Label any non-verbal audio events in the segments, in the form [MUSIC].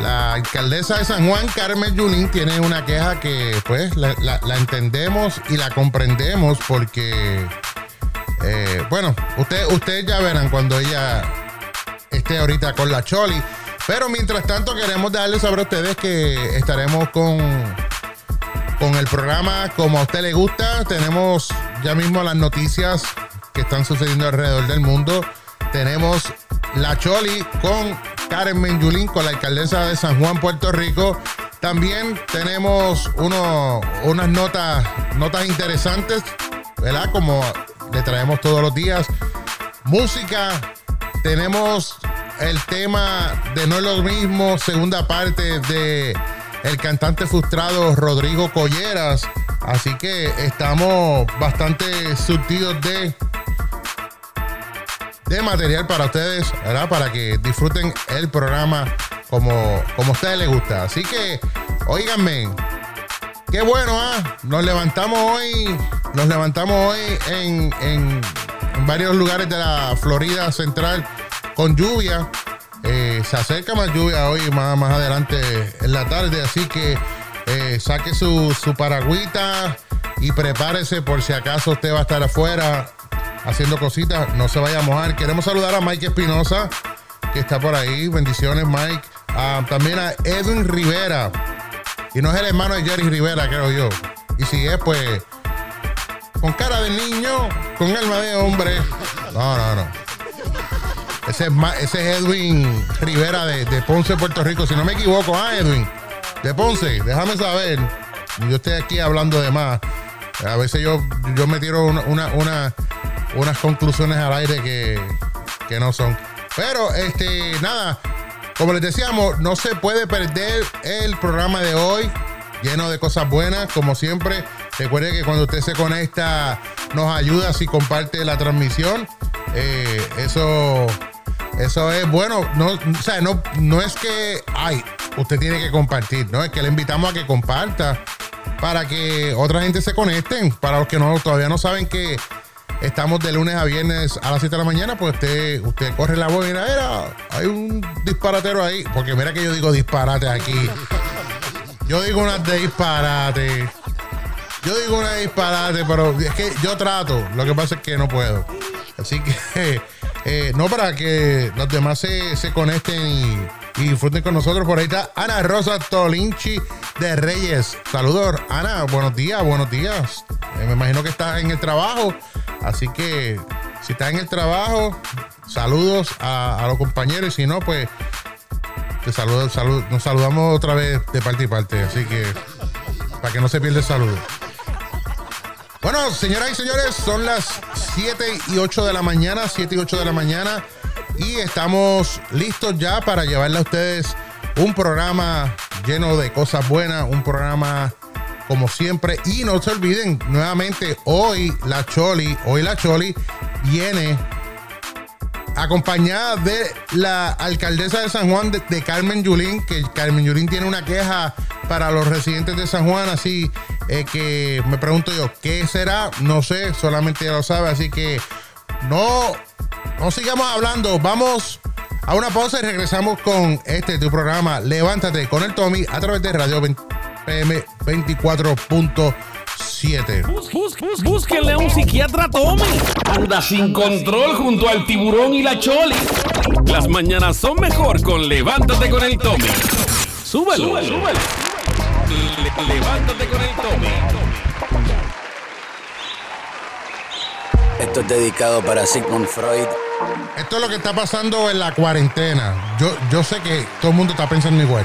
La alcaldesa de San Juan, Carmen Yulín, tiene una queja que pues la, entendemos y la comprendemos porque, eh, bueno, ustedes usted ya verán cuando ella esté ahorita con la Choli. Pero mientras tanto queremos darles saber a ustedes que estaremos con, con el programa como a usted le gusta. Tenemos ya mismo las noticias que están sucediendo alrededor del mundo. Tenemos la Choli con Karen Menjulín, con la alcaldesa de San Juan, Puerto Rico. También tenemos uno, unas notas, notas interesantes, ¿verdad? Como le traemos todos los días. Música, tenemos el tema de No es lo mismo, segunda parte de el cantante frustrado Rodrigo Colleras. Así que estamos bastante surtidos de de material para ustedes, ¿verdad? Para que disfruten el programa como, como a ustedes les gusta. Así que, oíganme, qué bueno, ¿ah? Nos levantamos hoy, nos levantamos hoy en, en, varios lugares de la Florida Central con lluvia. Eh, se acerca más lluvia hoy, más, más adelante en la tarde, así que eh, saque su, su paragüita y prepárese por si acaso usted va a estar afuera haciendo cositas. No se vaya a mojar. Queremos saludar a Mike Espinosa, que está por ahí. Bendiciones, Mike. Ah, también a Edwin Rivera. Y no es el hermano de Jerry Rivera, creo yo. Y si es, pues, con cara de niño, con alma de hombre. No, no, no. Ese es, es Edwin Rivera de, Ponce, Puerto Rico. Si no me equivoco, ah, Edwin. De Ponce, déjame saber. Yo estoy aquí hablando de más. A veces yo, yo me tiro una, una, unas conclusiones al aire que, que no son. Pero, este, nada, como les decíamos, no se puede perder el programa de hoy, lleno de cosas buenas, como siempre. Recuerde que cuando usted se conecta, nos ayuda si comparte la transmisión. Eh, eso, eso es bueno. No, o sea, no, no es que, ay, usted tiene que compartir, no es que le invitamos a que comparta para que otra gente se conecten. Para los que no todavía no saben que Estamos de lunes a viernes a las 7 de la mañana, pues usted, usted corre la voz y mira, hay un disparatero ahí. Porque mira que yo digo disparate aquí. Yo digo una de disparate. Yo digo una de disparate, pero es que yo trato. Lo que pasa es que no puedo. Así que, eh, no para que los demás se, se conecten y, disfruten con nosotros. Por ahí está Ana Rosa Tolinchi de Reyes. Saludos, Ana. Buenos días, buenos días. Eh, me imagino que estás en el trabajo. Así que si está en el trabajo, saludos a, los compañeros y si no, pues te saludo, nos saludamos otra vez de parte y parte. Así que para que no se pierda el saludo. Bueno, señoras y señores, son las 7 y 8 de la mañana, 7 y 8 de la mañana. Y estamos listos ya para llevarle a ustedes un programa lleno de cosas buenas, un programa como siempre. Y no se olviden, nuevamente, hoy la Choli, hoy la Choli viene acompañada de la alcaldesa de San Juan, de, Carmen Yulín, que Carmen Yulín tiene una queja para los residentes de San Juan, así eh, que me pregunto yo, ¿qué será? No sé, solamente ella lo sabe, así que no, no sigamos hablando, vamos a una pausa y regresamos con este tu programa, Levántate con el Tommy a través de Radio 20. PM 24.7. búsquenle a un psiquiatra Tommy. Anda sin control junto al tiburón y la choli. Las mañanas son mejor con Levántate con el Tommy. Súbelo, súbelo. súbelo. levántate con el Tommy. Esto es dedicado para Sigmund Freud. Esto es lo que está pasando en la cuarentena. Yo, yo sé que todo el mundo está pensando igual.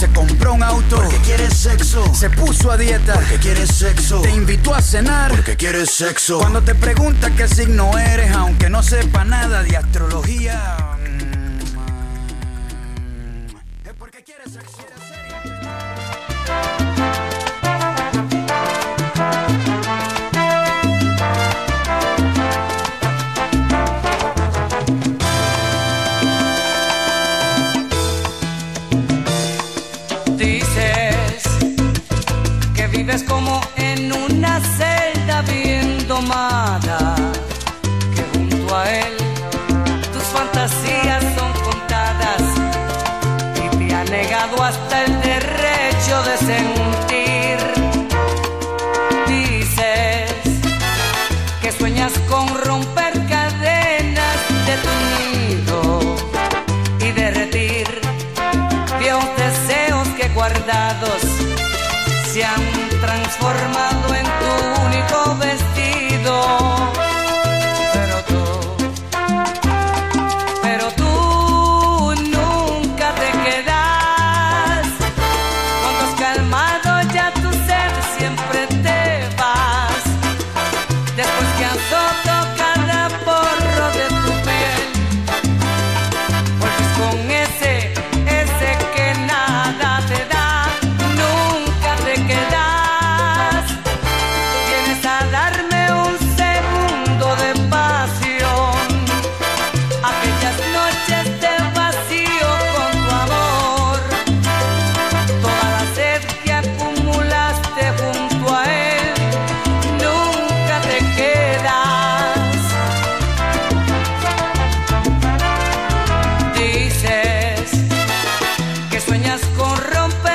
Se compró un auto. Porque quiere sexo. Se puso a dieta. Porque quiere sexo. Te invitó a cenar. Porque quiere sexo. Cuando te pregunta qué signo eres, aunque no sepa nada de astrología. sueñas con romper.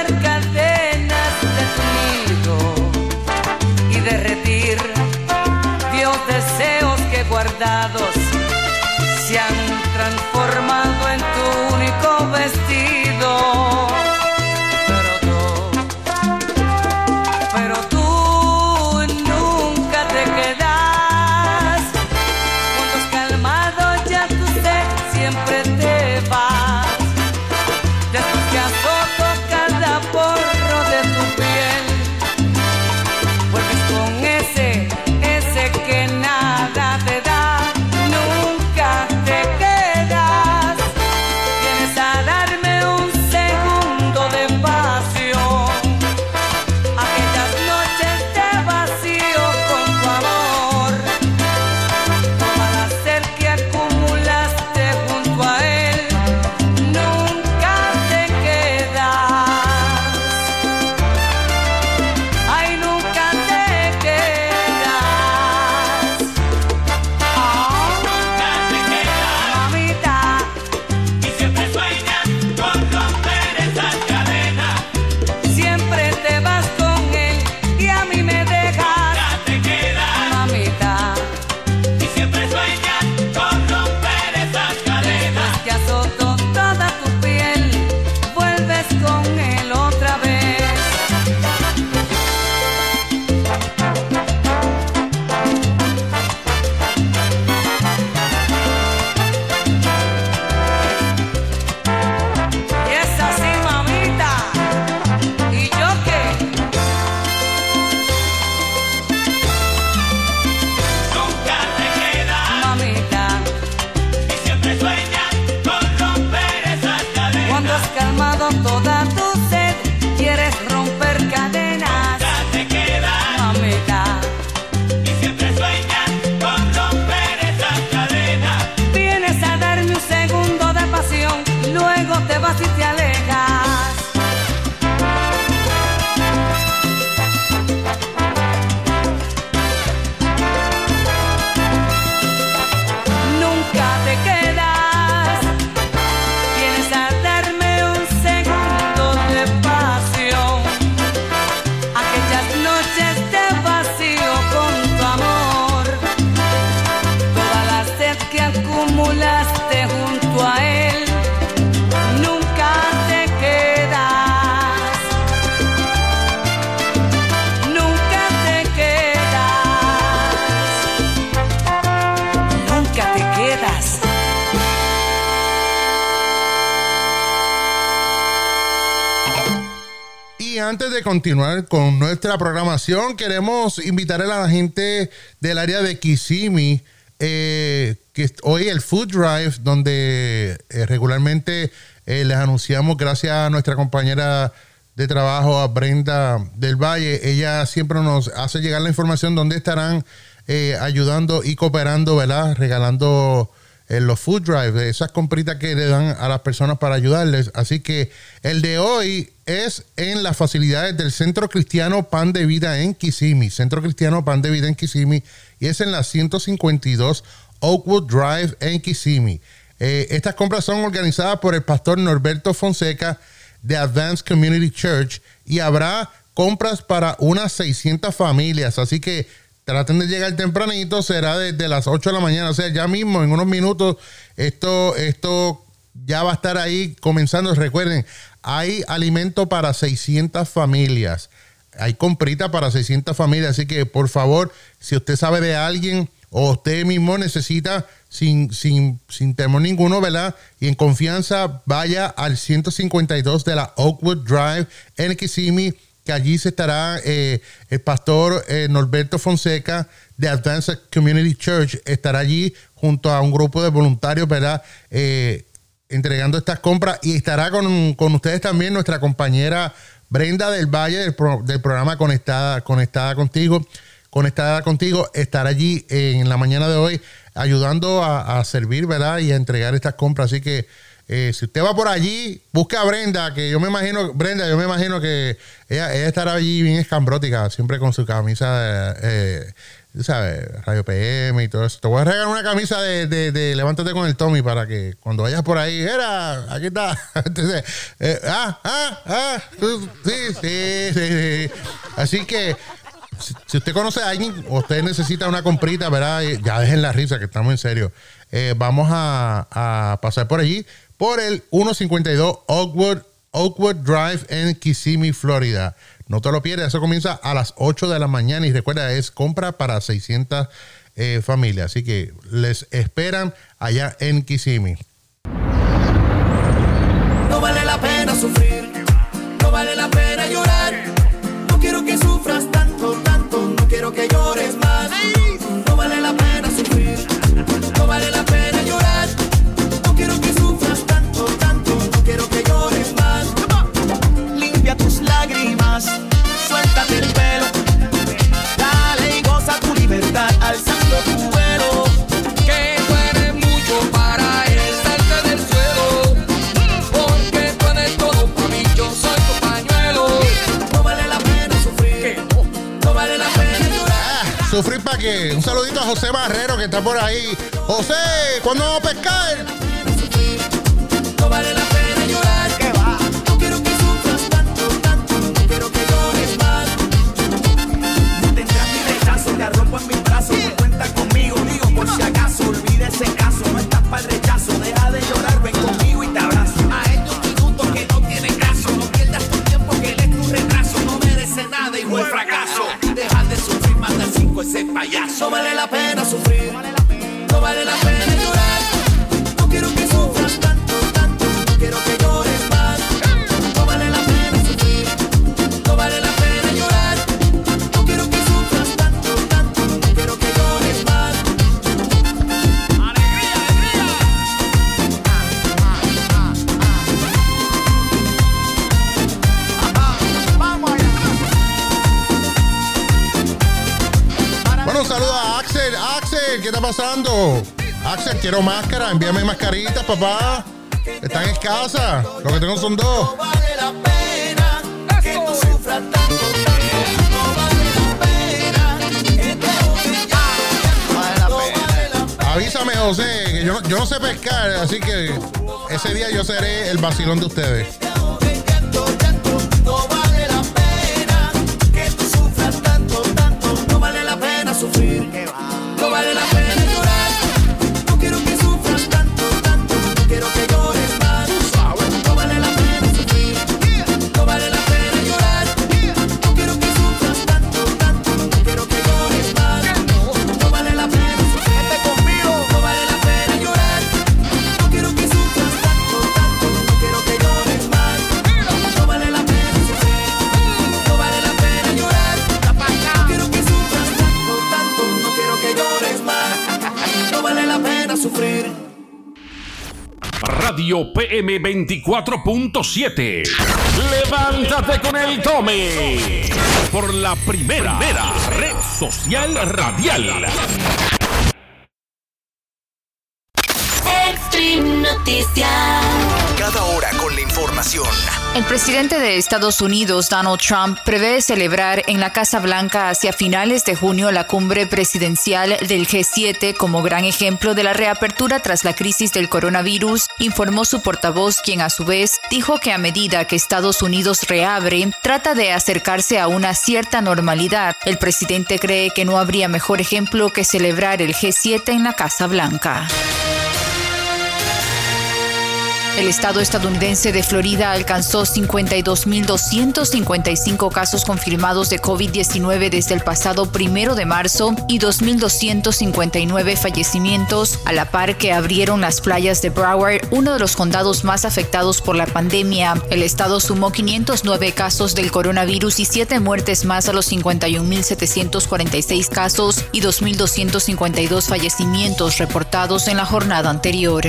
Continuar con nuestra programación, queremos invitar a la gente del área de Kissimmee, eh, que hoy el Food Drive, donde eh, regularmente eh, les anunciamos, gracias a nuestra compañera de trabajo, a Brenda del Valle, ella siempre nos hace llegar la información donde estarán ayudando y cooperando, ¿verdad? Regalando en los food drives, esas compritas que le dan a las personas para ayudarles. Así que el de hoy es en las facilidades del Centro Cristiano Pan de Vida en Kissimmee. Centro Cristiano Pan de Vida en Kissimmee. Y es en la 152 Oakwood Drive en Kissimmee. Eh, estas compras son organizadas por el pastor Norberto Fonseca de Advanced Community Church y habrá compras para unas 600 familias. Así que traten de llegar tempranito, será desde las 8 de la mañana, o sea, ya mismo en unos minutos esto, esto ya va a estar ahí comenzando. Recuerden, hay alimento para 600 familias, hay comprita para 600 familias, así que por favor, si usted sabe de alguien o usted mismo necesita sin, sin, sin temor ninguno, ¿verdad? Y en confianza, vaya al 152 de la Oakwood Drive en Kissimmee que allí se estará eh, el pastor eh, Norberto Fonseca de Advanced Community Church, estará allí junto a un grupo de voluntarios, ¿verdad? Eh, entregando estas compras y estará con, ustedes también nuestra compañera Brenda del Valle del, programa Conectada, Conectada Contigo. Conectada contigo, estará allí en la mañana de hoy ayudando a, servir, ¿verdad? Y a entregar estas compras. Así que eh, si usted va por allí, busca a Brenda, que yo me imagino, Brenda, yo me imagino que ella, estará allí bien escambrótica, siempre con su camisa, eh, ¿sabes? Radio PM y todo eso. Te voy a regalar una camisa de, de, Levántate con el Tommy para que cuando vayas por ahí, era, aquí está. [LAUGHS] Entonces, eh, ah, ah, ah, sí, sí, sí, Así que si, usted conoce a alguien usted necesita una comprita, ¿verdad? Ya dejen la risa, que estamos en serio. vamos a, a pasar por allí por el 152 Oakwood, Oakwood Drive en Kissimmee, Florida. No te lo pierdas, eso comienza a las 8 de la mañana y recuerda, es compra para 600 eh, familias. Así que les esperan allá en Kissimmee. No vale la pena sufrir, no vale la pena llorar. No quiero que sufras tanto, tanto, no quiero que llores más. No Un saludito a José Barrero que está por ahí. José, ¿cuándo vamos a pescar? No vale la pena pasando? Axel, quiero máscara. Envíame mascaritas, papá. Están en casa. Lo que tengo son dos. Avísame, José, que yo, no- yo no sé pescar, así que ese día yo seré el vacilón de ustedes. PM 24.7. Levántate con el Tome. Por la primera red social radial. Presidente de Estados Unidos, Donald Trump, prevé celebrar en la Casa Blanca hacia finales de junio la cumbre presidencial del G7 como gran ejemplo de la reapertura tras la crisis del coronavirus, informó su portavoz, quien a su vez dijo que a medida que Estados Unidos reabre, trata de acercarse a una cierta normalidad. El presidente cree que no habría mejor ejemplo que celebrar el G7 en la Casa Blanca. El estado estadounidense de Florida alcanzó 52.255 casos confirmados de COVID-19 desde el pasado primero de marzo y 2.259 fallecimientos, a la par que abrieron las playas de Broward, uno de los condados más afectados por la pandemia. El estado sumó 509 casos del coronavirus y 7 muertes más a los 51.746 casos y 2.252 fallecimientos reportados en la jornada anterior.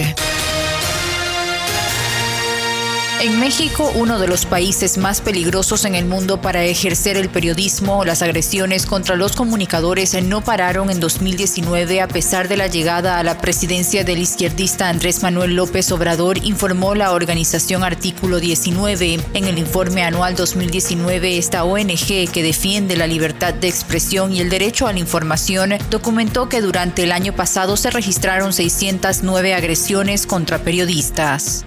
En México, uno de los países más peligrosos en el mundo para ejercer el periodismo, las agresiones contra los comunicadores no pararon en 2019 a pesar de la llegada a la presidencia del izquierdista Andrés Manuel López Obrador, informó la organización Artículo 19. En el informe anual 2019, esta ONG que defiende la libertad de expresión y el derecho a la información documentó que durante el año pasado se registraron 609 agresiones contra periodistas.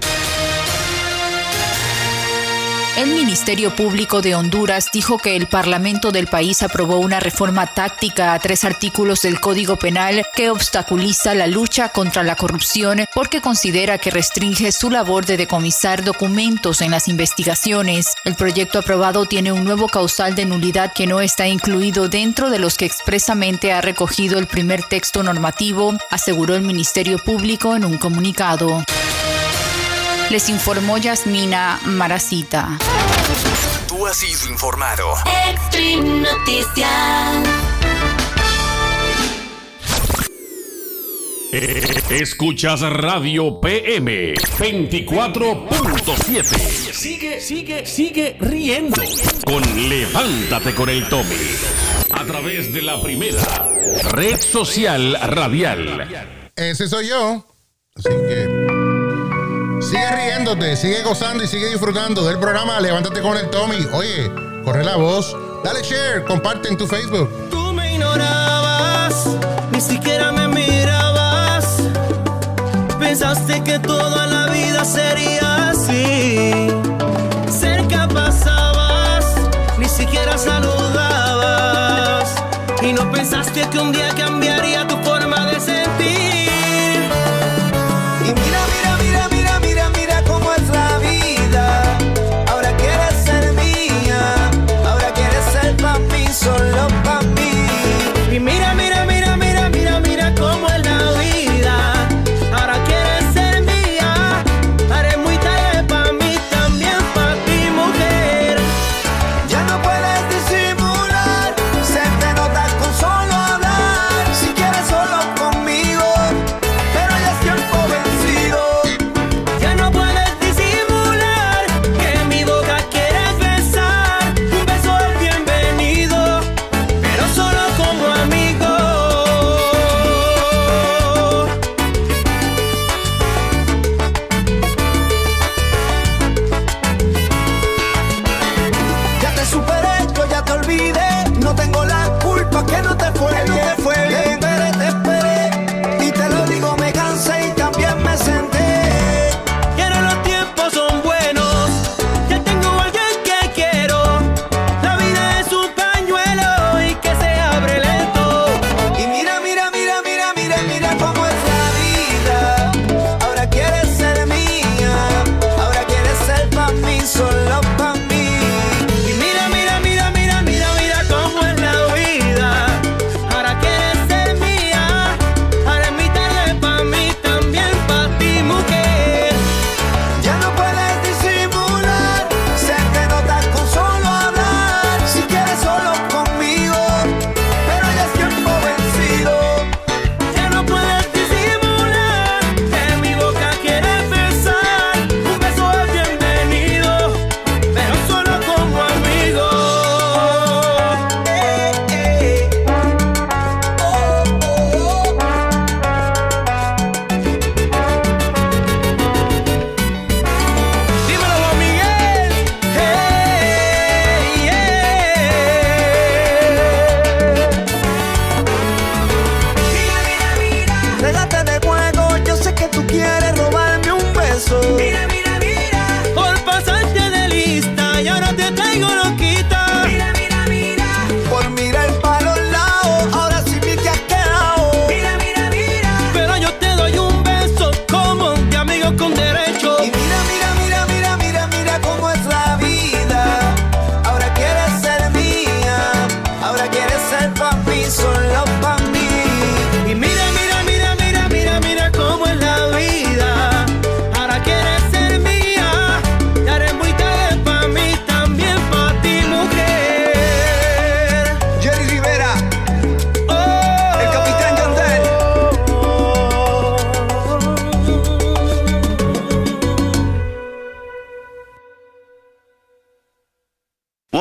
El Ministerio Público de Honduras dijo que el Parlamento del país aprobó una reforma táctica a tres artículos del Código Penal que obstaculiza la lucha contra la corrupción porque considera que restringe su labor de decomisar documentos en las investigaciones. El proyecto aprobado tiene un nuevo causal de nulidad que no está incluido dentro de los que expresamente ha recogido el primer texto normativo, aseguró el Ministerio Público en un comunicado. Les informó Yasmina Maracita. Tú has sido informado. Extreme Noticias. Escuchas Radio PM 24.7. Sigue, sigue, sigue riendo con Levántate con el Tommy. A través de la primera red social radial. Ese soy yo. Así que sigue riéndote, sigue gozando y sigue disfrutando del programa Levántate con el Tommy. Oye, corre la voz, dale share, comparte en tu Facebook. Tú me ignorabas, ni siquiera me mirabas. Pensaste que toda la vida sería así. Cerca pasabas, ni siquiera saludabas. Y no pensaste que un día cambiaría tu forma de sentir.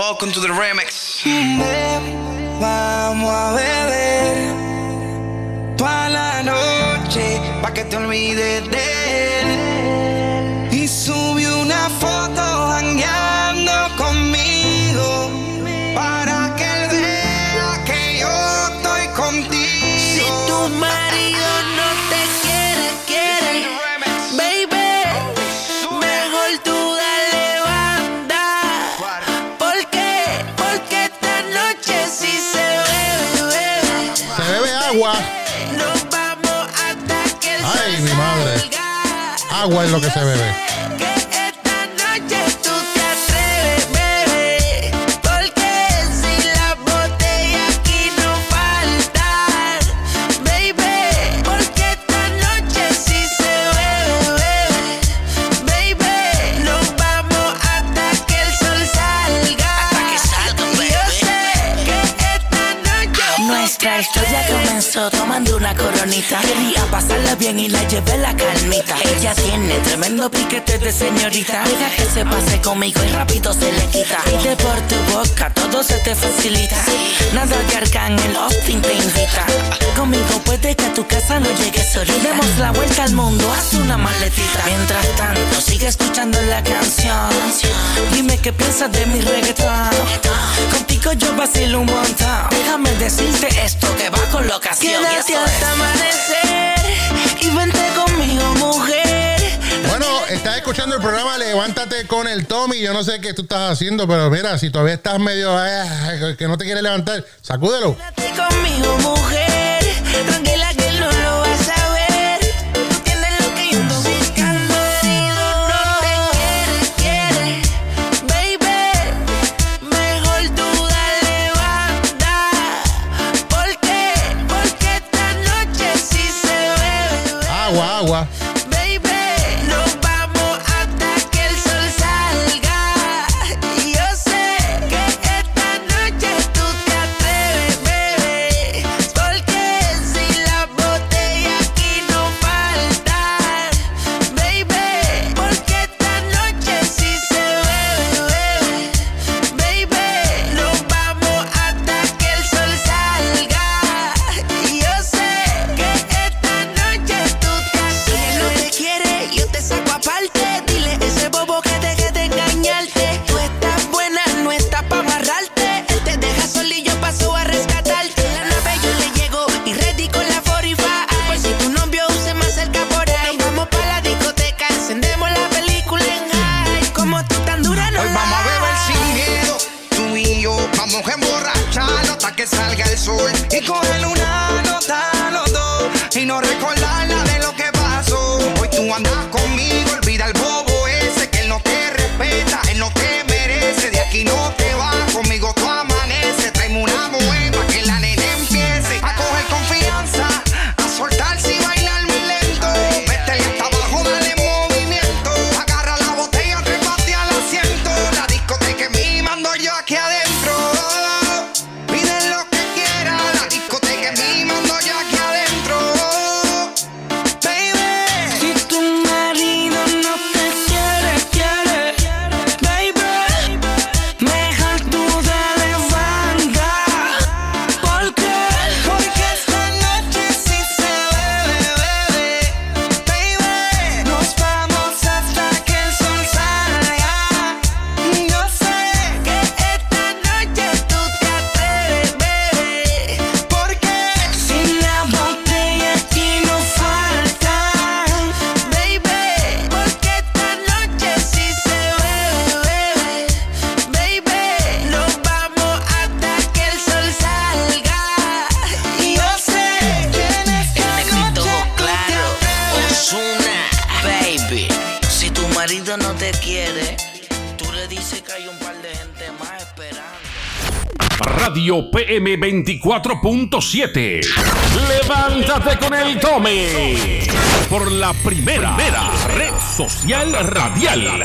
welcome to the remix. Vamos a beber pa la noche, pa que te olvides de Agua es lo que se bebe. mandé una coronita. Quería pasarla bien y la llevé la calmita. Ella tiene tremendo piquete de señorita. Deja que se pase conmigo y rápido se le quita. Pide por tu boca, todo se te facilita. Nada de arcángel, Austin te invita. Conmigo puede que a tu casa no llegues solita. Demos la vuelta al mundo, haz una maletita. Mientras tanto, sigue escuchando la canción. Dime qué piensas de mi reggaetón. Contigo yo vacilo un montón. Déjame decirte esto que va con locación. Hasta amanecer. Y vente conmigo, mujer. Bueno, estás escuchando el programa Levántate con el Tommy. Yo no sé qué tú estás haciendo, pero mira, si todavía estás medio ah, que no te quieres levantar, sacúdelo. Conmigo, mujer. Tranquila 107. Levántate con el Tommy. Por la primera, primera red social radial.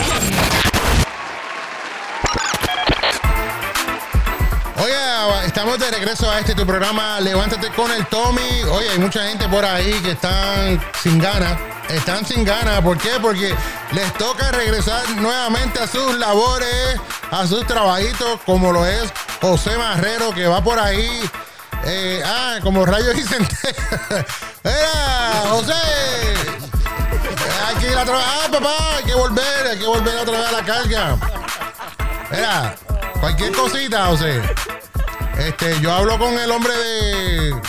Oye, estamos de regreso a este tu programa. Levántate con el Tommy. Oye, hay mucha gente por ahí que están sin ganas. Están sin ganas. ¿Por qué? Porque les toca regresar nuevamente a sus labores, a sus trabajitos, como lo es José Marrero, que va por ahí eh, ah, como rayos y centellas. [LAUGHS] ¡Era, José! Hay que ir a trabajar, papá. Hay que volver, hay que volver otra vez a la carga. Mira, cualquier cosita, José. Este, yo hablo con el hombre de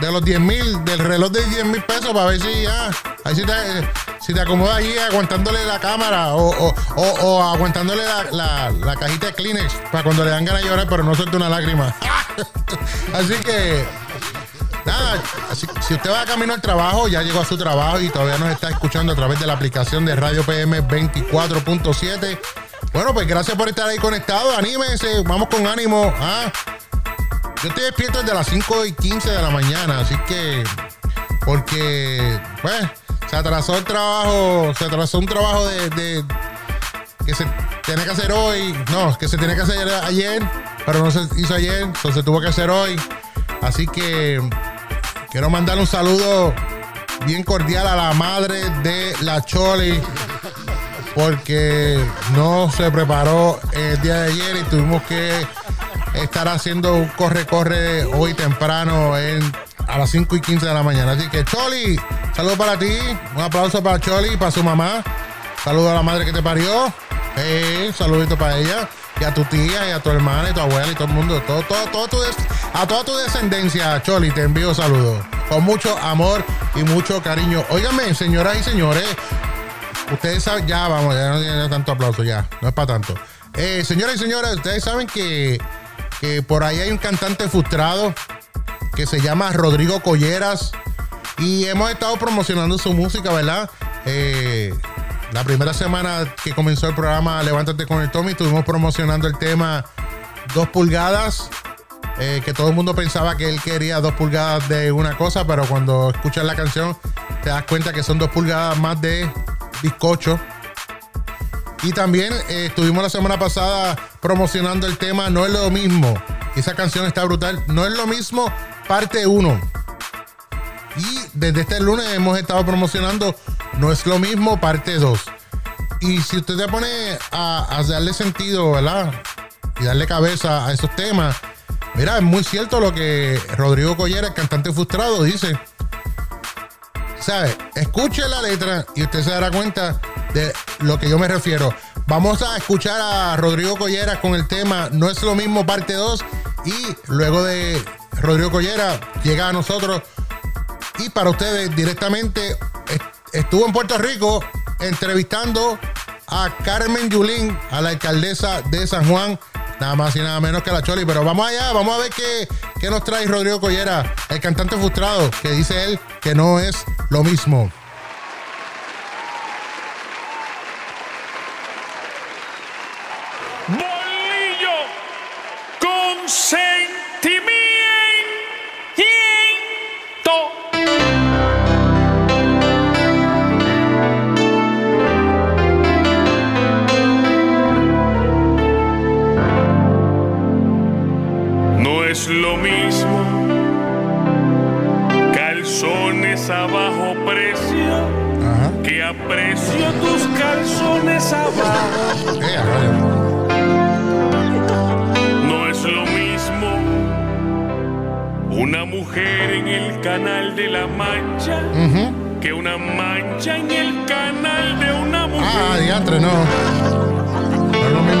de los 10 mil, del reloj de 10 mil pesos para ver si ya, ahí si te, si te acomoda allí aguantándole la cámara o, o, o- aguantándole la, la- la cajita de Kleenex para cuando le dan ganas de llorar, pero no suelte una lágrima. [LAUGHS] así que, nada, así- si usted va camino al trabajo, ya llegó a su trabajo y todavía nos está escuchando a través de la aplicación de Radio PM 24.7. Bueno, pues gracias por estar ahí conectado. Anímese, vamos con ánimo. ¿ah? Yo estoy despierto desde las 5 y 15 de la mañana, así que. Porque, pues, se atrasó el trabajo, se atrasó un trabajo de- que se tiene que hacer hoy. No, que se tiene que hacer ayer, pero no se hizo ayer, entonces se tuvo que hacer hoy. Así que quiero mandar un saludo bien cordial a la madre de la Choli porque no se preparó el día de ayer y tuvimos que estar haciendo un corre-corre hoy temprano a las 5 y 15 de la mañana. Así que Choli, saludo para ti, un aplauso para Choli y para su mamá. Saludo a la madre que te parió. Eh, saludito para ella. Y a tu tía, y a tu hermana, y tu abuela, y todo el mundo. Todo, todo, todo tu a toda tu descendencia, Choli, te envío saludos. Con mucho amor y mucho cariño. Óigame, señoras y señores, Ustedes saben, ya vamos, ya no tiene tanto aplauso, ya, no es para tanto. Eh, señoras y señores, ustedes saben que, que por ahí hay un cantante frustrado que se llama Rodrigo Colleras y hemos estado promocionando su música, ¿verdad? Eh, la primera semana que comenzó el programa Levántate con el Tommy, estuvimos promocionando el tema Dos pulgadas, eh, que todo el mundo pensaba que él quería dos pulgadas de una cosa, pero cuando escuchas la canción te das cuenta que son dos pulgadas más de bizcocho. Y también eh, estuvimos la semana pasada promocionando el tema No es lo mismo. Esa canción está brutal. No es lo mismo, parte 1. Y desde este lunes hemos estado promocionando No es lo mismo, parte 2. Y si usted se pone a, darle sentido, ¿verdad? Y darle cabeza a esos temas, mira, es muy cierto lo que Rodrigo Collera, el cantante frustrado, dice. ¿Sabe? Escuche la letra y usted se dará cuenta de lo que yo me refiero. Vamos a escuchar a Rodrigo Colleras con el tema No es lo mismo parte 2 y luego de Rodrigo Collera llega a nosotros y para ustedes directamente estuvo en Puerto Rico entrevistando a Carmen Yulín, a la alcaldesa de San Juan, nada más y nada menos que la Choli. Pero vamos allá, vamos a ver qué, qué nos trae Rodrigo Collera, el cantante frustrado, que dice él que no es lo mismo. Calzones a bajo precio que aprecio tus calzones abajo. No es lo mismo una mujer en el canal de la mancha que una mancha en el canal de una mujer. Ah, diantre, no. No es lo mismo,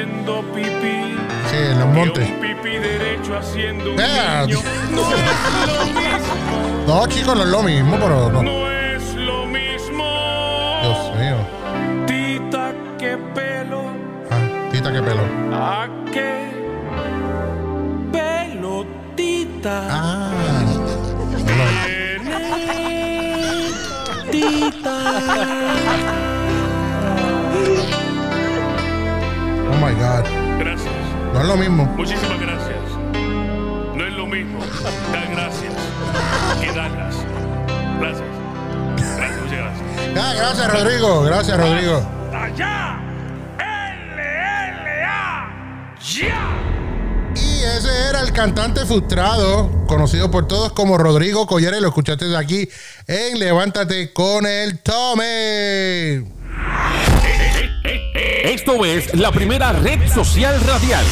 haciendo pipí. Sí, en los montes. un pipí derecho haciendo un Vea. niño. No es lo mismo. No, chicos, no es lo mismo, pero no. No es lo mismo. Dios mío. Tita que pelo. Ah, tita, qué pelo. ¿A qué? Pelotita. Ah. Oh my God. Gracias. No es lo mismo. Muchísimas gracias. No es lo mismo dar gracias que darlas. Gracias. Gracias, muchas gracias. Ah, gracias, Rodrigo. Gracias, Rodrigo. Allá. L-L-A. Ya. Y ese era el cantante frustrado, conocido por todos como Rodrigo Collares. Lo escuchaste de aquí en Levántate con el Tommy. Esto es la primera red social radial.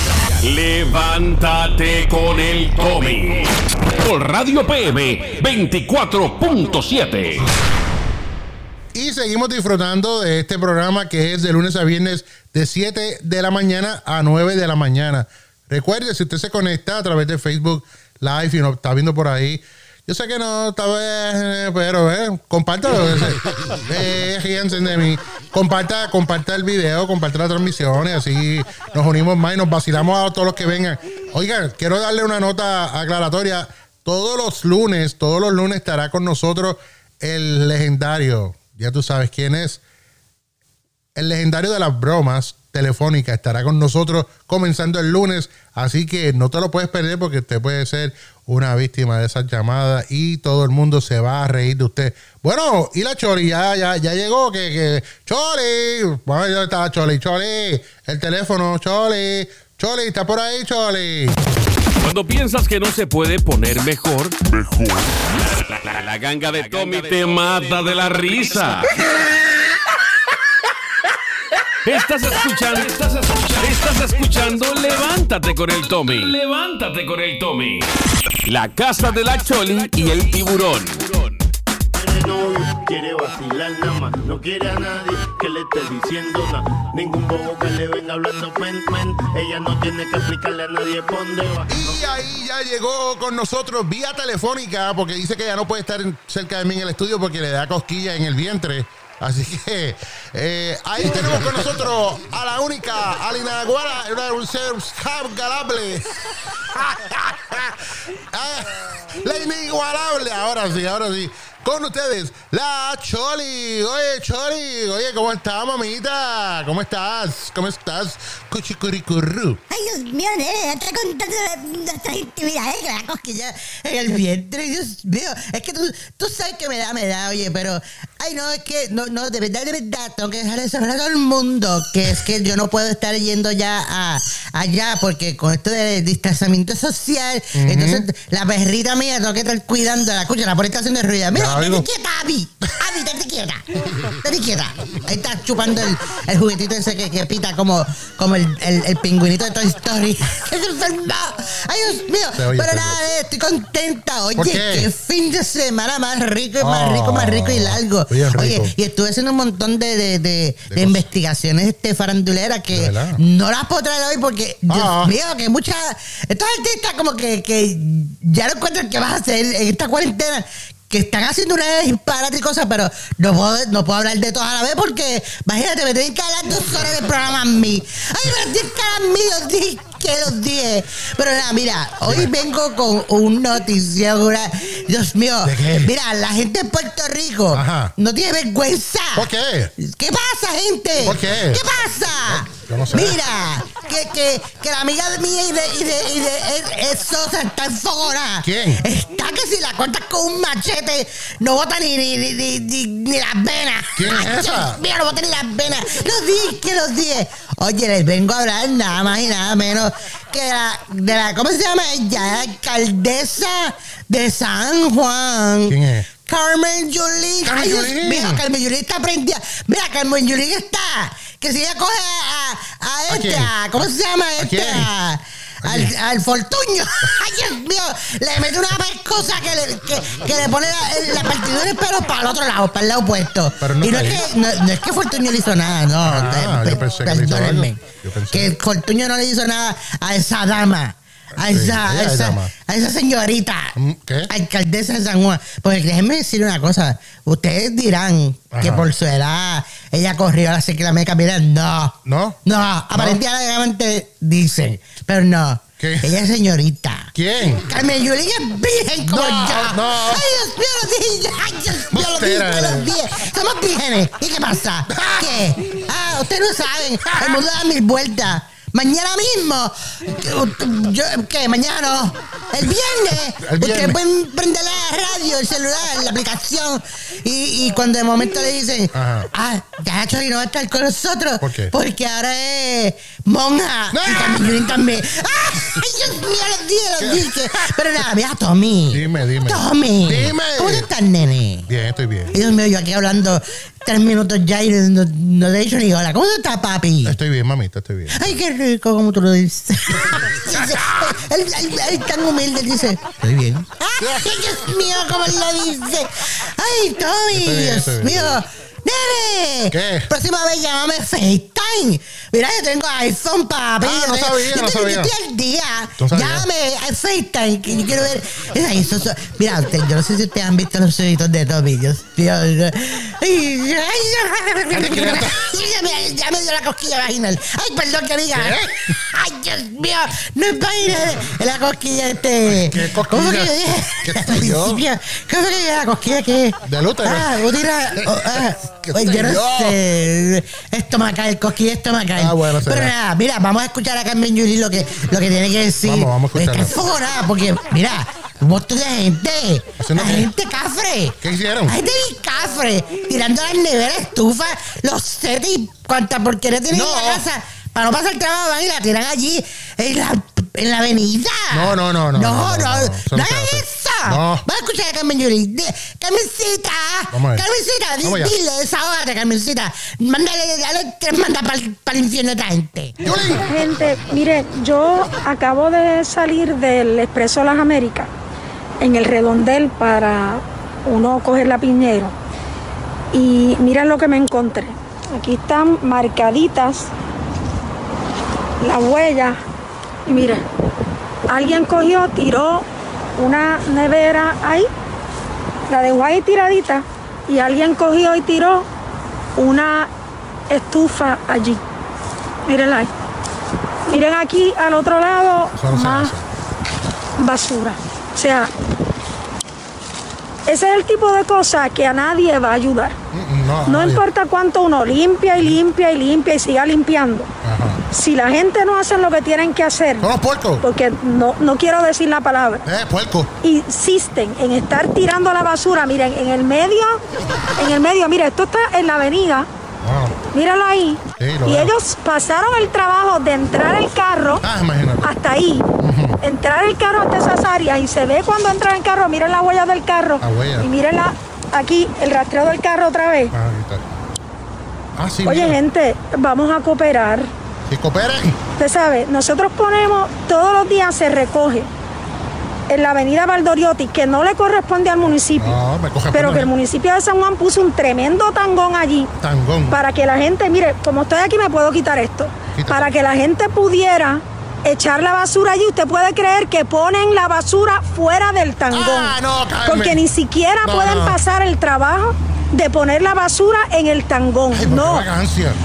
Levántate con el Tommy. Por Radio PM 24.7. Y seguimos disfrutando de este programa que es de lunes a viernes de 7 de la mañana a 9 de la mañana. Recuerde, si usted se conecta a través de Facebook Live y nos está viendo por ahí, yo sé que no, tal vez, pero eh, compártalo. eh, de mí. Comparta, comparta el video, comparta las transmisiones, así nos unimos más y nos vacilamos a todos los que vengan. Oigan, quiero darle una nota aclaratoria. Todos los lunes, todos los lunes estará con nosotros el legendario, ya tú sabes quién es, el legendario de las bromas telefónicas estará con nosotros comenzando el lunes, así que no te lo puedes perder porque usted puede ser una víctima de esas llamadas y todo el mundo se va a reír de usted. Bueno, y la Choli ya, ya, ya llegó, que, que Choli, bueno, ya está Choli, Choli, el teléfono, Choli, Choli, está por ahí, Choli. Cuando piensas que no se puede poner mejor, mejor. La, la- la ganga de Tommy te mata de la risa. [LAUGHS] Estás escuchando, estás escuchando, estás escuchando Levántate con el Tommy. Levántate con el Tommy. La casa de la Choli y el tiburón. novio, quiere vacilar nada más, no quiere a nadie que le esté diciendo nada, ningún bobo que le venga hablando pen, pen, ella no tiene que explicarle a nadie por dónde va. Y ahí ya llegó con nosotros vía telefónica porque dice que ya no puede estar cerca de mí en el estudio porque le da cosquilla en el vientre. Así que eh, ahí tenemos con nosotros a la única, a la inaguara, un ser galable. [LAUGHS] Ah, la inigualable. Ahora sí, ahora sí. Con ustedes, la Choli. Oye, Choli. Oye, ¿cómo estás, mamita? ¿Cómo estás? ¿Cómo estás? Cuchicuricurru. Ay, Dios mío, nene, ya está contando nuestras intimidades que la cosquilla en el vientre. Dios mío, es que tú, tú sabes que me da, me da, oye, pero. Ay, no, es que, no, no, de verdad, de verdad, tengo que dejar de saber a todo el mundo que es que yo no puedo estar yendo ya a, allá porque con esto de distanciamiento social, entonces la perrita mía tengo que estar cuidando la escucha, la por está haciendo ruido. Mira, Oigo. quieta, Abby. Abby, estate quieta. Estate quieta. Ahí está chupando el, el juguetito ese que, que pita como, como el, el, el pingüinito de Toy Story. [LAUGHS] ¡Es enfermo! ¡Ay, Dios mío! Pero nada, eh, estoy contenta. Oye, ¿Por qué? fin de semana más rico y más Ah, rico, más rico y largo. bien rico. Oye, y estuve haciendo un montón de, de, de- de investigaciones este, faranduleras que no las puedo traer hoy porque, Dios Ah. mío, que muchas. Estos artistas, como que, que ya no encuentran qué vas a hacer en esta cuarentena. Que están haciendo una disparate y cosas, pero no puedo, no puedo hablar de todas a la vez porque, imagínate, me tienen que hablar dos horas del programa a mí. Ay, pero tienes que hablar a mí que los dije. Pero nada, mira, hoy vengo con un notición. una- Dios mío, mira, la gente en Puerto Rico no tiene vergüenza. ¿Por qué? ¿Qué pasa, gente? ¿Por qué? ¿Qué pasa? Yo no sé. Mira, que, que, que la amiga de mía y de, y de, y de es- es Sosa está enfogona. ¿Quién? Está que si la cortas con un machete, no bota ni, ni, ni, ni, ni- ni las venas. ¿Quién es Ay, esa? Dios mío, no bota ni las venas. Los dije, que los dije. Oye, les vengo a hablar nada más y nada menos que de la, de la ¿cómo se llama ella? Alcaldesa de San Juan. ¿Quién es? Carmen Yulín. Carmen Yulín. mío, Carmen Yulín está prendida. Mira, Carmen Yulín está. Que si ella coge a, a ¿A esta, quién? ¿cómo se llama esta? Al, al fortuño. [LAUGHS] Ay, Dios mío, le mete una pescosa que le, que, que le pone la, la partidura del pelo para el otro lado, para el lado opuesto. Pero no y no es, que, no, no es que Fortuño le hizo nada, no. Ah, Pe- yo pensé que le hizo algo. Yo pensé. Que Fortuño no le hizo nada a esa dama. A esa, Sí, a esa, a esa señorita, Mm, ¿Qué? alcaldesa de San Juan. Porque déjenme decir una cosa. Ustedes dirán que Ajá. por su edad ella corrió a la ciclameca. Mira, no. ¿No? No, aparentemente dicen, pero no. ¿Qué? Ella es señorita. ¿Quién? Carmen Yulín es virgen como No, yo. no. Ay, Dios mío, los dije. Ay, Dios mío, los dije, los dije. Somos vírgenes. ¿Y qué pasa? [LAUGHS] ¿Qué? Ah, ustedes no saben. El mundo da mil vueltas. Mañana mismo. Yo, ¿Qué? Mañana no. El viernes. El viernes. Ustedes pueden prender la radio, el celular, la aplicación. Y, y cuando de momento le dicen, Ajá. ah, ya Chori no va a estar con nosotros. ¿Por qué? Porque ahora es monja. Y Carmen Yulín también. ¡Ay, Dios mío, los dije, los dije! Pero nada, mira, Tommy. Dime, dime. Tommy. Dime. ¿Cómo tú estás, nene? Bien, estoy bien. Dios mío, yo aquí hablando tres minutos ya y no, no te he dicho ni hola. ¿Cómo estás, papi? Estoy bien, mamita, estoy bien. Ay, qué rico, como tú lo dices. [LAUGHS] él, él- él tan humilde dice, estoy bien. Ay, Dios mío, cómo él lo dice. Ay, Tommy, Estoy bien, Dios estoy bien. mío. Nene, ¿Qué? próxima vez llámame FaceTime. Mira, yo tengo iPhone, papi. Ah, no Yo sabía, yo no sabía. Yo estoy al día. No. Llámame a FaceTime, que yo quiero ver. Mira, eso- eso- mira, usted- yo no sé si ustedes han visto los ojitos de Tommy. Le- [LAUGHS] ya, me, dio la cosquilla vaginal. Ay, perdón que diga. Ay, Dios mío. No es vaginal. La cosquilla este. ¿Qué ¿Cómo fue que yo cosquilla? dije? ¿Qué yo? principio. [LAUGHS] ¿Cómo fue que yo la cosquilla que Del útero. Ah, útero. [LAUGHS] ah, ¿Qué sé yo no yo? sé. Estomacal, cosquilla estomacal. Ah, bueno, será. Pero nada, mira, vamos a escuchar a Carmen Yuri lo que, lo que tiene que decir. Vamos, vamos a escucharla. Está enfogonada porque, mira, un montón de gente. ¿Haciendo La qué? gente cafre. ¿Qué hicieron? La gente bien cafre. Tirando las neveras, estufas, los setes y cuánta porquería tienen No. en la casa. Para no pasar trabajo, van y la tiran allí en la, en la avenida. No, no, no, no, No, no, no, no, no, eso no no hagan eso. No. Vamos a escuchar a Carmen Yuri. Carmencita. Vamos a ver. Carmencita, dile, desahógate, Carmencita. Mándale, dale tres mandas para el infierno a esta gente. Gente, mire, yo acabo de salir del Expreso Las Américas en el redondel para uno coger la Piñero. Y miren lo que me encontré. Aquí están marcaditas las huellas. Y miren, alguien cogió, tiró una nevera ahí, la dejó ahí tiradita, y alguien cogió y tiró una estufa allí. Mírenla ahí. Miren aquí al otro lado no más basura. O sea, ese es el tipo de cosa que a nadie va a ayudar. Mm, No, No nadie. importa cuánto uno limpia y limpia y limpia y siga limpiando. Ajá. Si la gente no hace lo que tienen que hacer, Son los puercos. porque no, no quiero decir la palabra, Eh, puerco. insisten en estar tirando la basura, miren, en el medio, en el medio, mire, esto está en la avenida, míralo ahí. Sí, y veo. ellos pasaron el trabajo de entrar el carro ah, hasta ahí, entrar el carro hasta esas áreas y se ve cuando entra el carro, miren las huellas del carro La huella. y miren la- aquí el rastreo del carro otra vez. Ah. Ah, sí, Oye, mira. gente, vamos a cooperar. Cooperen. Usted sabe, nosotros ponemos, todos los días se recoge en la avenida Valdoriotti, que no le corresponde al municipio, No, me coge pero que el municipio de San Juan puso un tremendo tangón allí Tangón. para que la gente, mire, como estoy aquí me puedo quitar esto, Quítate. para que la gente pudiera echar la basura allí. Usted puede creer que ponen la basura fuera del tangón, Ah, no, porque ni siquiera No, pueden pasar el trabajo de poner la basura en el tangón. Ay, no.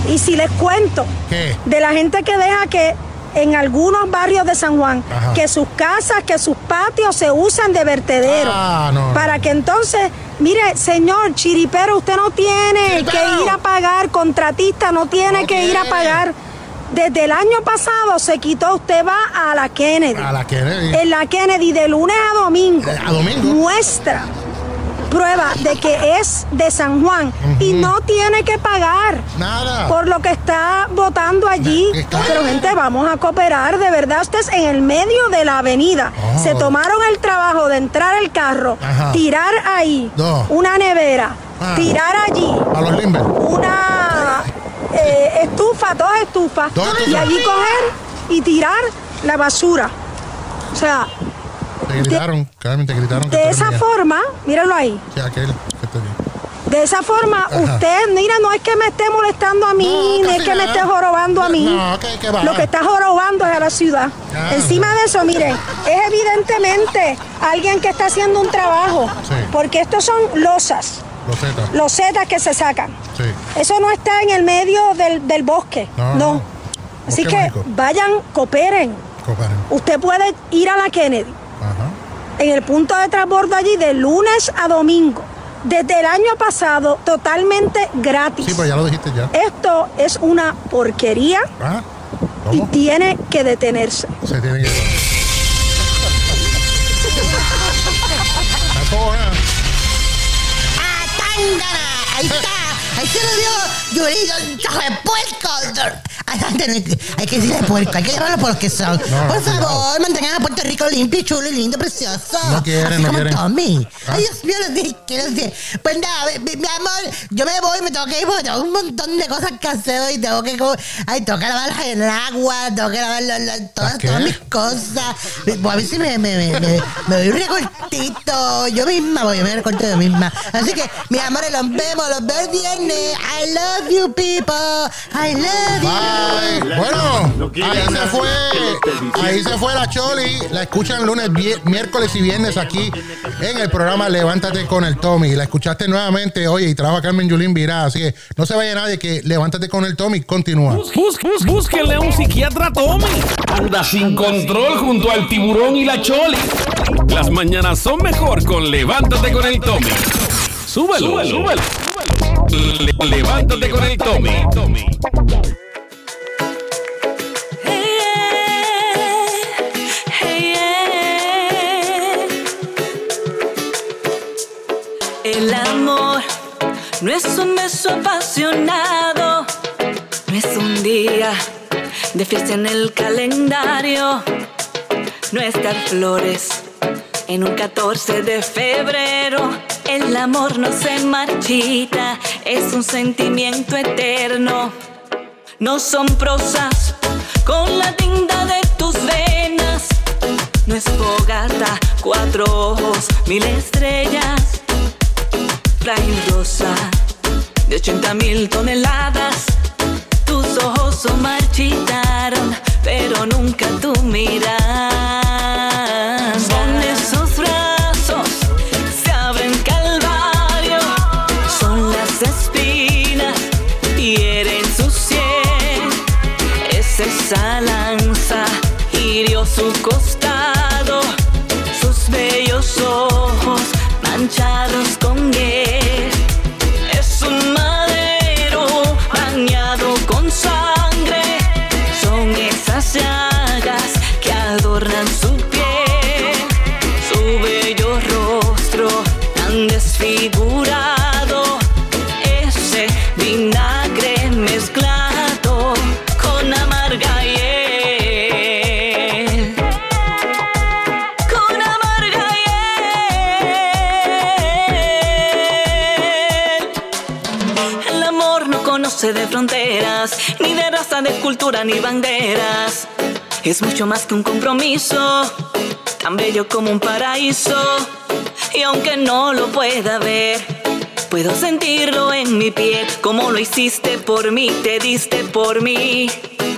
Y si les cuento ¿Qué? de la gente que deja que en algunos barrios de San Juan, Ajá. que sus casas, que sus patios se usan de vertedero. Ah, no, no. Para que entonces, mire, señor chiripero, usted no tiene Chiripero. que ir a pagar, contratista no tiene No que ir a pagar. Desde el año pasado se quitó, usted va a la Kennedy. A la Kennedy. En la Kennedy de lunes a domingo. A domingo. Muestra prueba de que es de San Juan y no tiene que pagar Nada. por lo que está votando allí. Pero gente, vamos a cooperar, de verdad, ustedes en el medio de la avenida. Oh. Se tomaron el trabajo de entrar el carro, Ajá. tirar ahí No. una nevera, Ah. tirar allí A los limber. una eh, estufa, dos estufas, Dos y estufas. allí coger y tirar la basura. O sea, Te gritaron, Carmen, te gritaron. que de esa mía. forma, míralo ahí. Sí, aquel que te vi. De esa forma, Ajá. usted, mira, no es que me esté molestando a mí, No, no, es que me esté jorobando a mí. No, que- que va. Lo que está jorobando es a la ciudad. Ah. Encima de eso, mire, es evidentemente alguien que está haciendo un trabajo. Sí. Porque estos son losas, Los Z. losetas que se sacan. Sí. Eso no está en el medio del, del bosque. No. Así Bosque que mágico. vayan, cooperen. Comparen. Usted puede ir a la Kennedy. En el punto de transbordo allí de lunes a domingo. Desde el año pasado, totalmente gratis. Sí, pero ya lo dijiste ya. Esto es una porquería Ah, y tiene que detenerse. Se tiene que. Cojonada. [LAUGHS] ¡Ah! Ahí está. Ahí se lo dio Yuri, Hay que decirle puerco, hay que llamarlo por lo que son. No, por no, favor, mantengan a Puerto Rico limpio, y chulo, y lindo, precioso. No quieren, Así no como quieren. Tommy. Ah. Ay, Dios mío, los dije, los dije. Pues nada, mi, mi amor, yo me voy, me tengo que ir porque tengo un montón de cosas que hacer hoy. Tengo que, ay, tengo que lavarlas en el agua, tengo que lavar lo- lo- todas, todas mis cosas. Pues a ver si me, me, me, me, me doy un recortito. Yo misma voy, me doy un recorte yo misma. Así que, mi amor, los vemos, los veo el viernes. I love you, people. I love you. Bye. Bueno, ahí se fue. Ahí se fue la Choli. La escuchan lunes, miércoles y viernes aquí en el programa Levántate con el Tommy. La escuchaste nuevamente, oye, y trabaja Carmen Yulín Virá. Así que no se vaya nadie que Levántate con el Tommy continúa. Bus- bus- búsquenle a un psiquiatra Tommy. Anda sin control junto al tiburón y la choli. Las mañanas son mejor con Levántate con el Tommy. Súbelo, súbelo. Le- levántate con el Tommy. No es un beso apasionado, no es un día de fiesta en el calendario, no es dar flores en un 14 de febrero. El amor no se marchita, es un sentimiento eterno. No son prosas con la tinta de tus venas. No es fogata, cuatro ojos, mil estrellas. Fragildosa de 80 mil toneladas. Tus ojos se marchitaron, pero nunca tu mirada. Con esos brazos se abren calvario, son las espinas, hieren su sien. Es esa lanza, hirió su costado, de fronteras, ni de raza, de cultura, ni banderas. Es mucho más que un compromiso, tan bello como un paraíso. Y aunque no lo pueda ver, puedo sentirlo en mi piel. Como lo hiciste por mí, te diste por mí,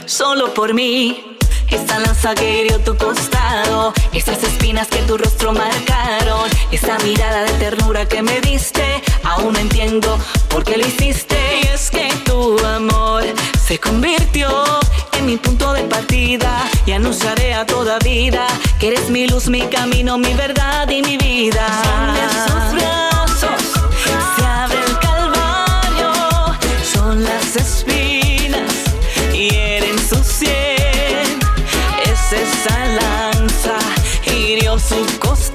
solo por mí. Esa lanza que hirió tu costado, esas espinas que tu rostro marcaron, esa mirada de ternura que me diste, aún no entiendo por qué lo hiciste. Y es que tu amor se convirtió en mi punto de partida y anunciaré a toda vida que eres mi luz, mi camino, mi verdad y mi vida. Son esos brazos, se abre el calvario, son las espinas hieren su sien. Es esa lanza, hirió su costado,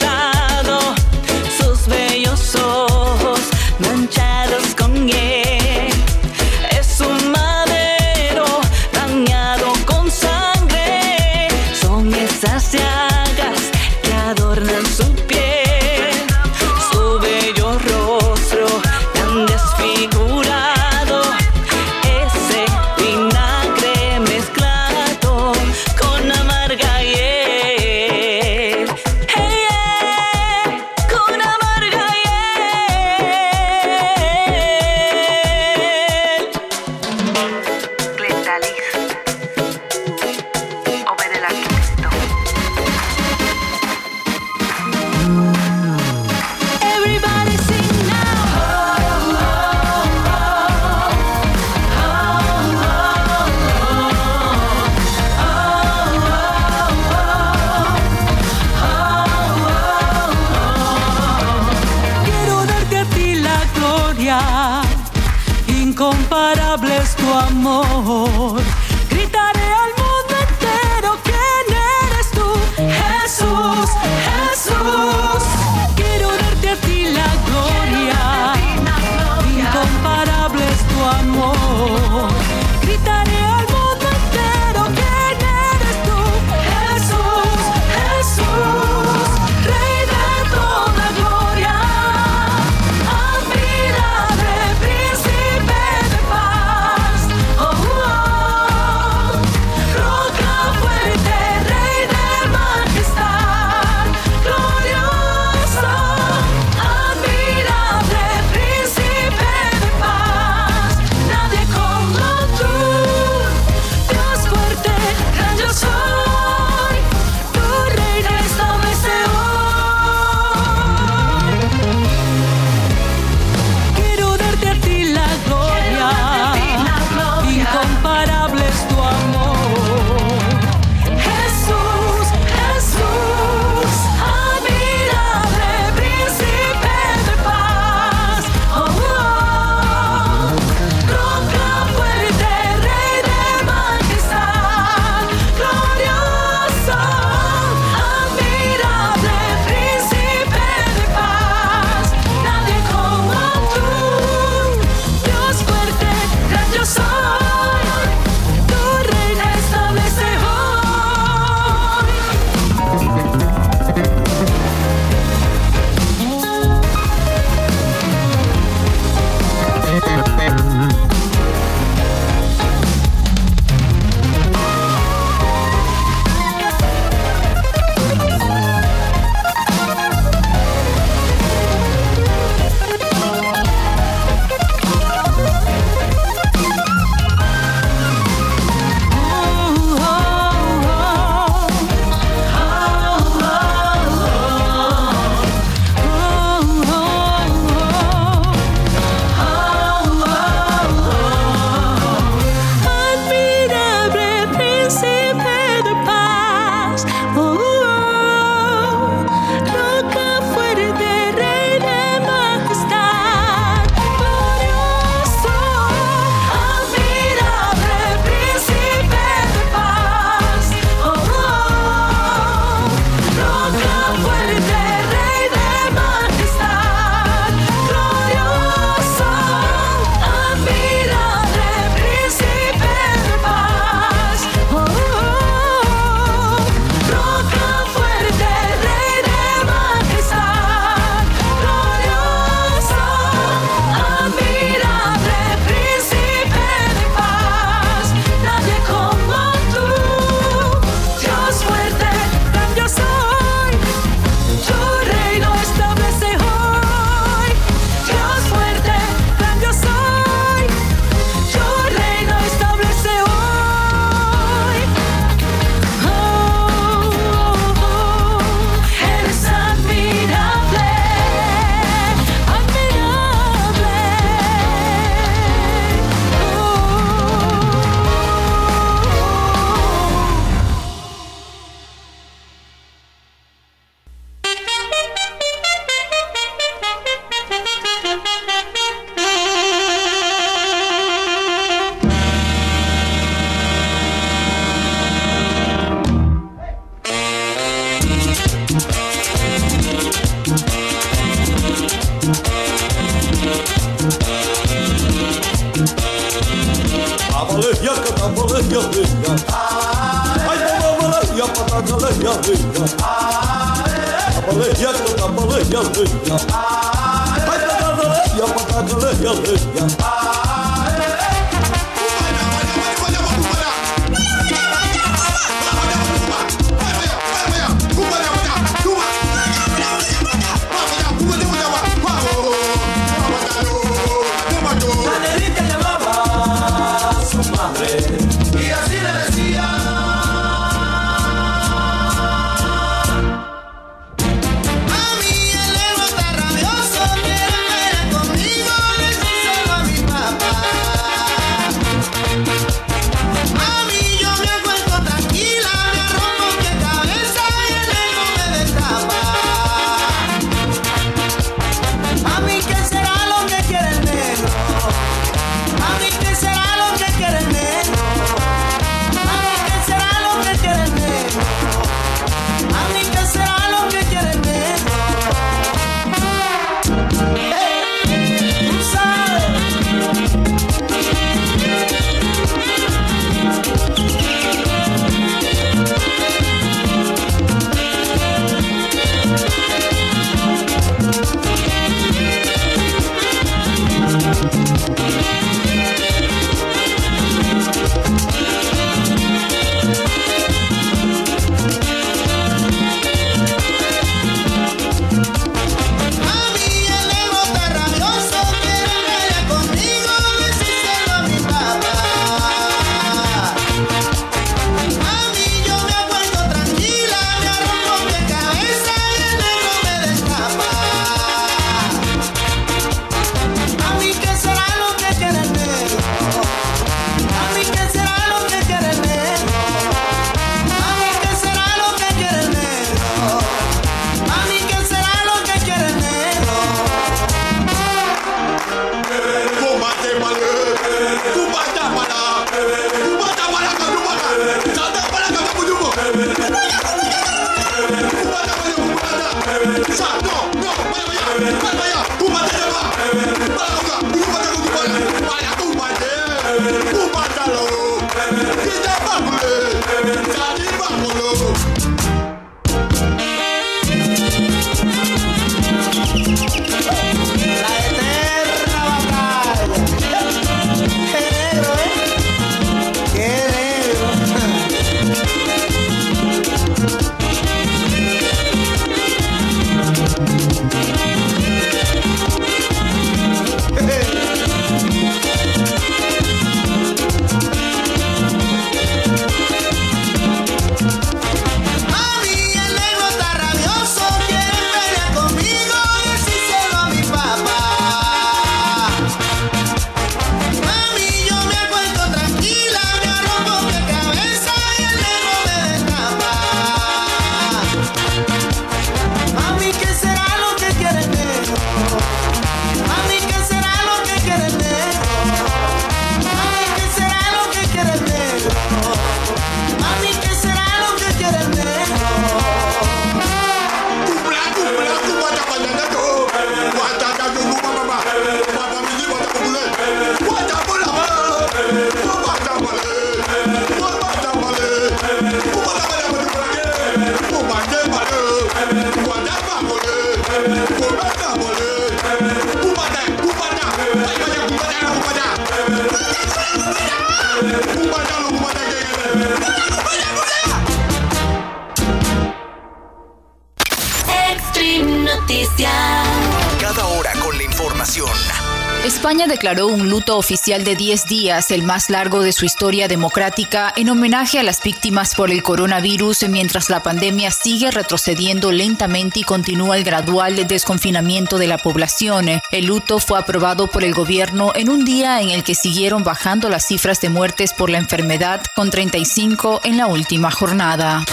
Un luto oficial de 10 días, el más largo de su historia democrática, en homenaje a las víctimas por el coronavirus, mientras la pandemia sigue retrocediendo lentamente y continúa el gradual desconfinamiento de la población. El luto fue aprobado por el gobierno en un día en el que siguieron bajando las cifras de muertes por la enfermedad, con 35 en la última jornada.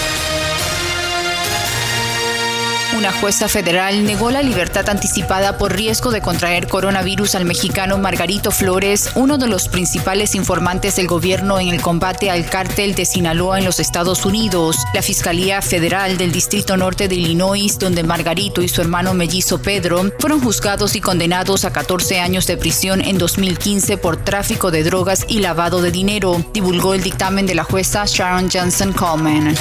Una jueza federal negó la libertad anticipada por riesgo de contraer coronavirus al mexicano Margarito Flores, uno de los principales informantes del gobierno en el combate al cártel de Sinaloa en los Estados Unidos. La Fiscalía Federal del Distrito Norte de Illinois, donde Margarito y su hermano mellizo Pedro fueron juzgados y condenados a 14 años de prisión en 2015 por tráfico de drogas y lavado de dinero, divulgó el dictamen de la jueza Sharon Johnson Coleman.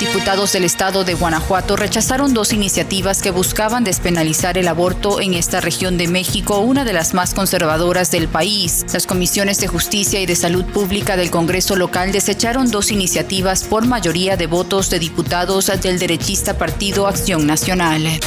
Diputados del estado de Guanajuato rechazaron dos iniciativas que buscaban despenalizar el aborto en esta región de México, una de las más conservadoras del país. Las comisiones de justicia y de salud pública del Congreso local desecharon dos iniciativas por mayoría de votos de diputados del derechista Partido Acción Nacional.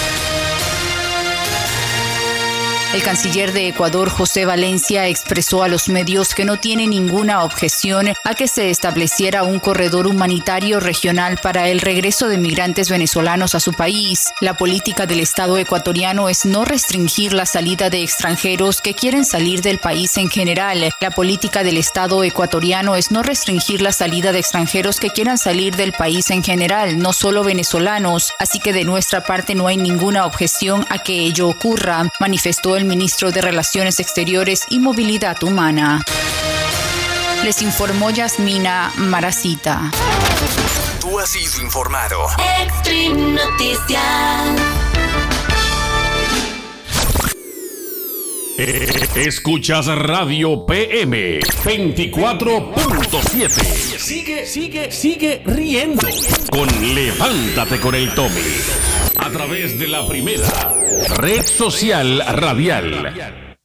El canciller de Ecuador, José Valencia, expresó a los medios que no tiene ninguna objeción a que se estableciera un corredor humanitario regional para el regreso de migrantes venezolanos a su país. La política del Estado ecuatoriano es no restringir la salida de extranjeros que quieren salir del país en general. La política del Estado ecuatoriano es no restringir la salida de extranjeros que quieran salir del país en general, no solo venezolanos. Así que de nuestra parte no hay ninguna objeción a que ello ocurra, manifestó el ministro de Relaciones Exteriores y Movilidad Humana. Les informó Yasmina Maracita. Tú has sido informado. Extreme Noticias. Escuchas Radio PM 24.7. Sigue, sigue, sigue riendo con Levántate con el Tommy. A través de la primera Red Social Radial.